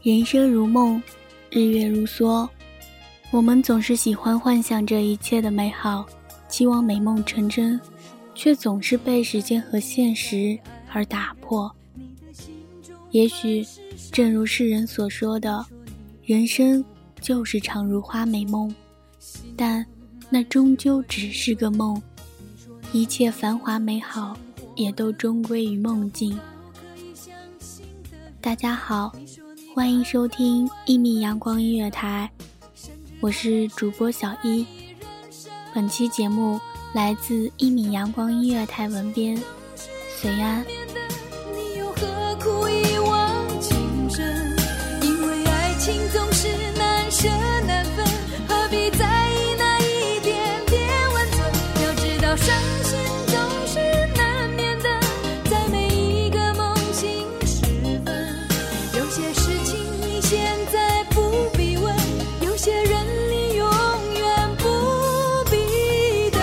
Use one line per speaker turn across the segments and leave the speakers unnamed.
人生如梦，日月如梭。我们总是喜欢幻想着一切的美好，期望美梦成真，却总是被时间和现实而打破。也许，正如世人所说的，人生就是场如花美梦，但那终究只是个梦，一切繁华美好也都终归于梦境。大家好，欢迎收听一米阳光音乐台，我是主播小一。本期节目来自一米阳光音乐台文编随安。
现在不必问，有些人你永远不必等。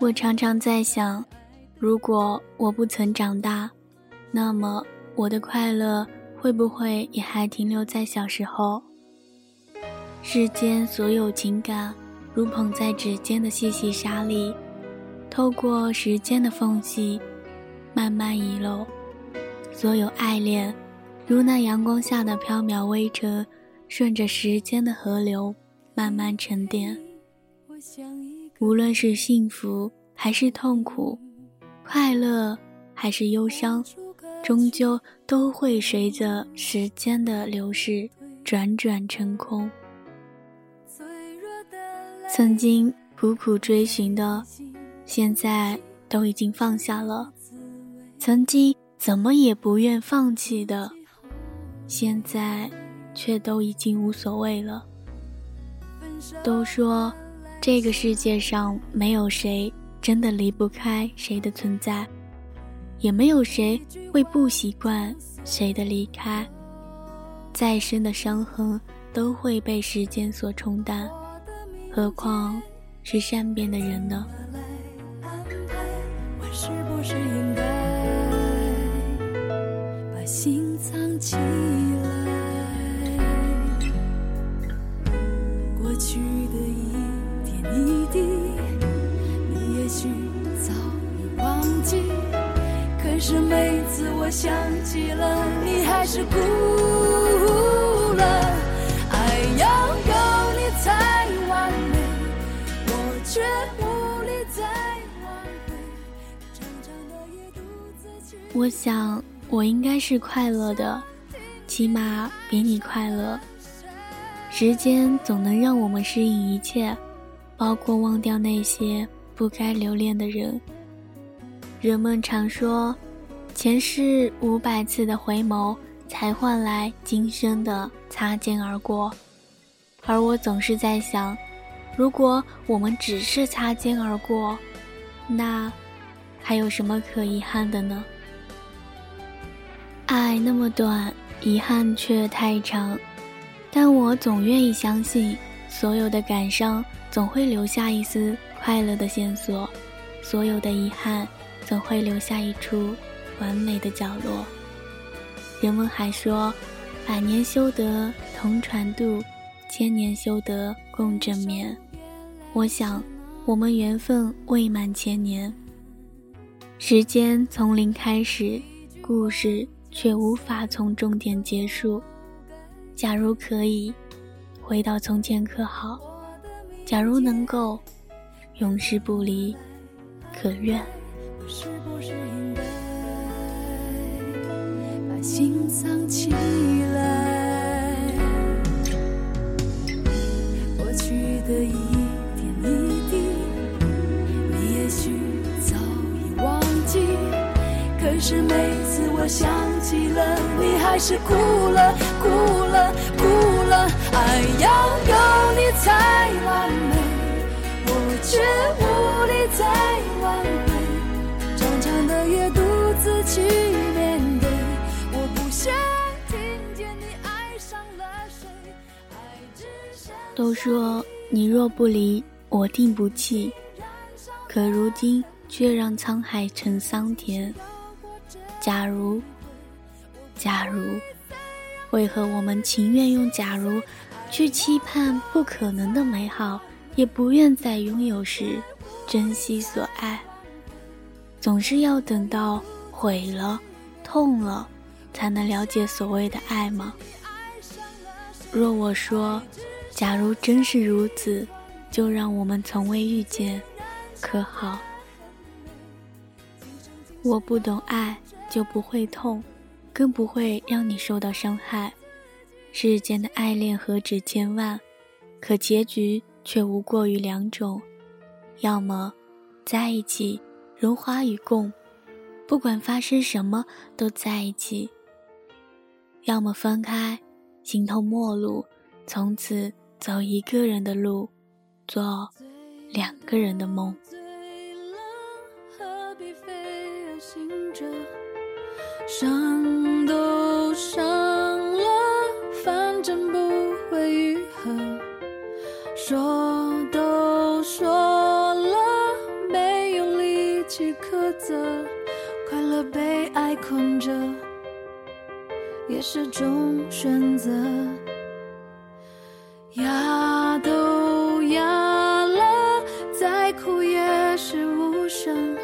我常常在想，如果我不曾长大，那么我的快乐会不会也还停留在小时候？世间所有情感，如捧在指尖的细细沙粒，透过时间的缝隙，慢慢遗漏。所有爱恋，如那阳光下的飘渺微尘，顺着时间的河流，慢慢沉淀。无论是幸福还是痛苦，快乐还是忧伤，终究都会随着时间的流逝转转成空。曾经苦苦追寻的，现在都已经放下了；曾经怎么也不愿放弃的，现在却都已经无所谓了。都说。这个世界上没有谁真的离不开谁的存在，也没有谁会不习惯谁的离开。再深的伤痕都会被时间所冲淡，何况是善变的人呢？
我是不是应该是每次我想起了，你还是哭了。爱要有你才完美，我却无力再挽回。
我想，我应该是快乐的，起码比你快乐。时间总能让我们适应一切，包括忘掉那些不该留恋的人。人们常说，前世五百次的回眸，才换来今生的擦肩而过。而我总是在想，如果我们只是擦肩而过，那还有什么可遗憾的呢？爱那么短，遗憾却太长。但我总愿意相信，所有的感伤总会留下一丝快乐的线索，所有的遗憾总会留下一处完美的角落。人们还说，百年修得同船渡，千年修得共枕眠。我想，我们缘分未满千年，时间从零开始，故事。却无法从终点结束。假如可以回到从前，可好？假如能够永世不离，可愿？心藏起来？过去的一点一滴，你也许早已忘记。可是每次我想。起了，你还是哭了，哭了，哭了。爱要有你才完美，我却无力再挽回。长长的夜独自去都说你若不离，我定不弃。可如今却让沧海成桑田。假如。假如，为何我们情愿用“假如”去期盼不可能的美好，也不愿在拥有时珍惜所爱？总是要等到毁了、痛了，才能了解所谓的爱吗？若我说，假如真是如此，就让我们从未遇见，可好？我不懂爱，就不会痛。更不会让你受到伤害。世间的爱恋何止千万，可结局却无过于两种：要么在一起，荣华与共，不管发生什么都在一起；要么分开，形同陌路，从此走一个人的路，做两个人的梦。伤都也是种选择。哑都哑了，再哭也是无声。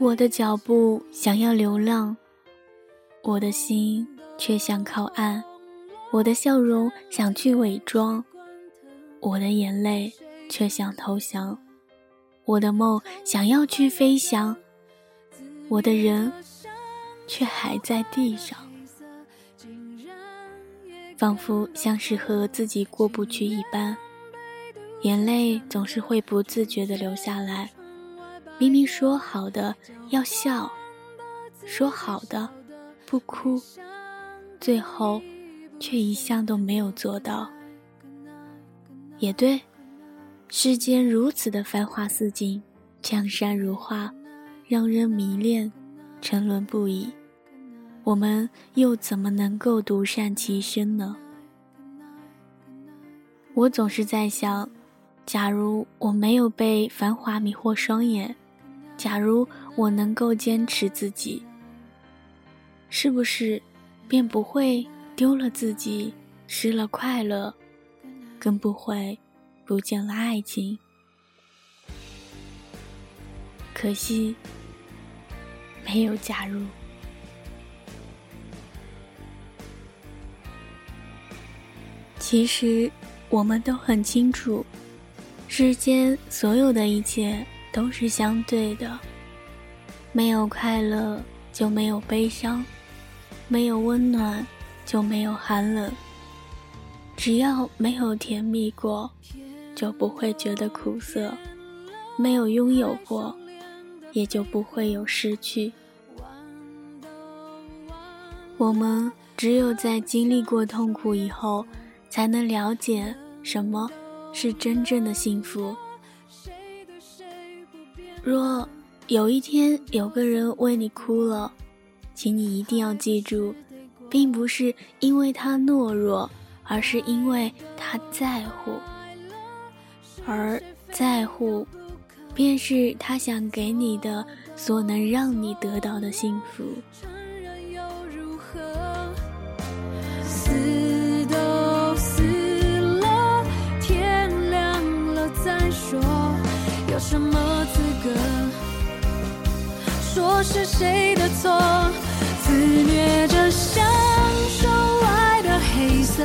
我的脚步想要流浪，我的心却想靠岸；我的笑容想去伪装，我的眼泪却想投降；我的梦想要去飞翔，我的人却还在地上，仿佛像是和自己过不去一般，眼泪总是会不自觉地流下来。明明说好的要笑，说好的不哭，最后却一项都没有做到。也对，世间如此的繁华似锦，江山如画，让人迷恋，沉沦不已。我们又怎么能够独善其身呢？我总是在想，假如我没有被繁华迷惑双眼。假如我能够坚持自己，是不是便不会丢了自己，失了快乐，更不会不见了爱情？可惜没有假如。其实我们都很清楚，世间所有的一切。都是相对的，没有快乐就没有悲伤，没有温暖，就没有寒冷。只要没有甜蜜过，就不会觉得苦涩；没有拥有过，也就不会有失去。我们只有在经历过痛苦以后，才能了解什么是真正的幸福。若有一天有个人为你哭了，请你一定要记住，并不是因为他懦弱，而是因为他在乎，而在乎，便是他想给你的所能让你得到的幸福。
承认又如何死都死了，天亮了再说，有什么资格说是谁的错？自虐着享受爱的黑色，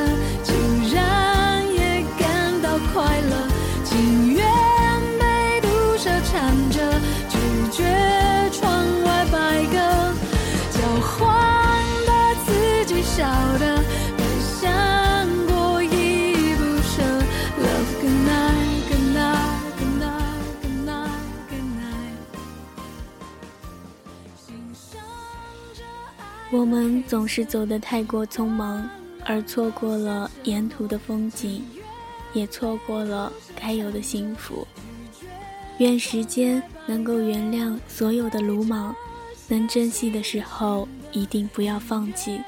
我们总是走得太过匆忙，而错过了沿途的风景，也错过了该有的幸福。愿时间能够原谅所有的鲁莽，能珍惜的时候一定不要放弃。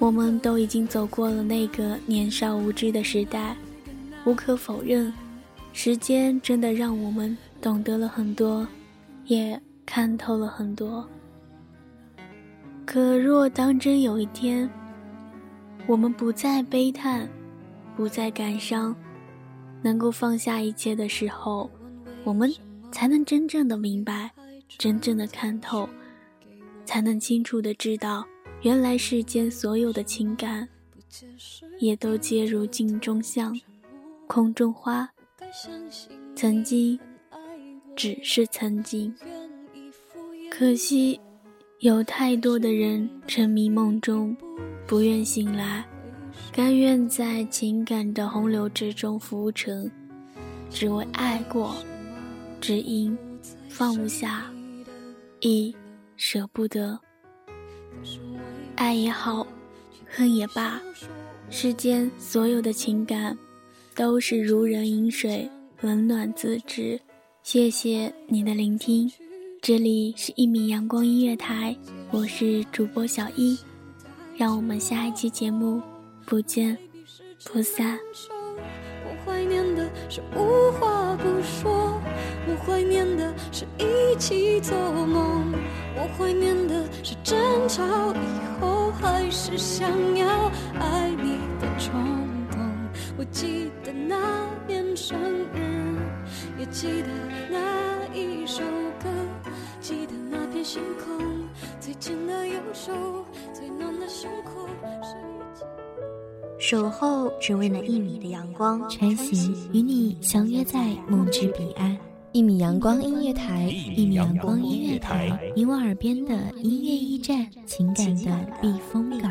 我们都已经走过了那个年少无知的时代，无可否认，时间真的让我们懂得了很多，也看透了很多。可若当真有一天，我们不再悲叹，不再感伤，能够放下一切的时候，我们才能真正的明白，真正的看透，才能清楚的知道，原来世间所有的情感，也都皆如镜中香，空中花，曾经，只是曾经。可惜。有太多的人沉迷梦中，不愿醒来，甘愿在情感的洪流之中浮沉，只为爱过，只因放不下，亦舍不得。爱也好，恨也罢，世间所有的情感，都是如人饮水，冷暖自知。谢谢你的聆听。这里是一米阳光音乐台，我是主播小一，让我们下一期节目不见不散。
我怀念的是无话不说，我怀念的是一起做梦，我怀念的是争吵以后还是想要爱你的冲动。我记得那年生日，也记得那一首歌。记得那片星空，最紧的右手，最暖的胸口，是一起。
守候只为那一米的阳光，
穿行与你相约在梦之彼岸。一米阳光音乐台，一米阳光音乐台，你我耳边的音乐驿站，情感的避风港。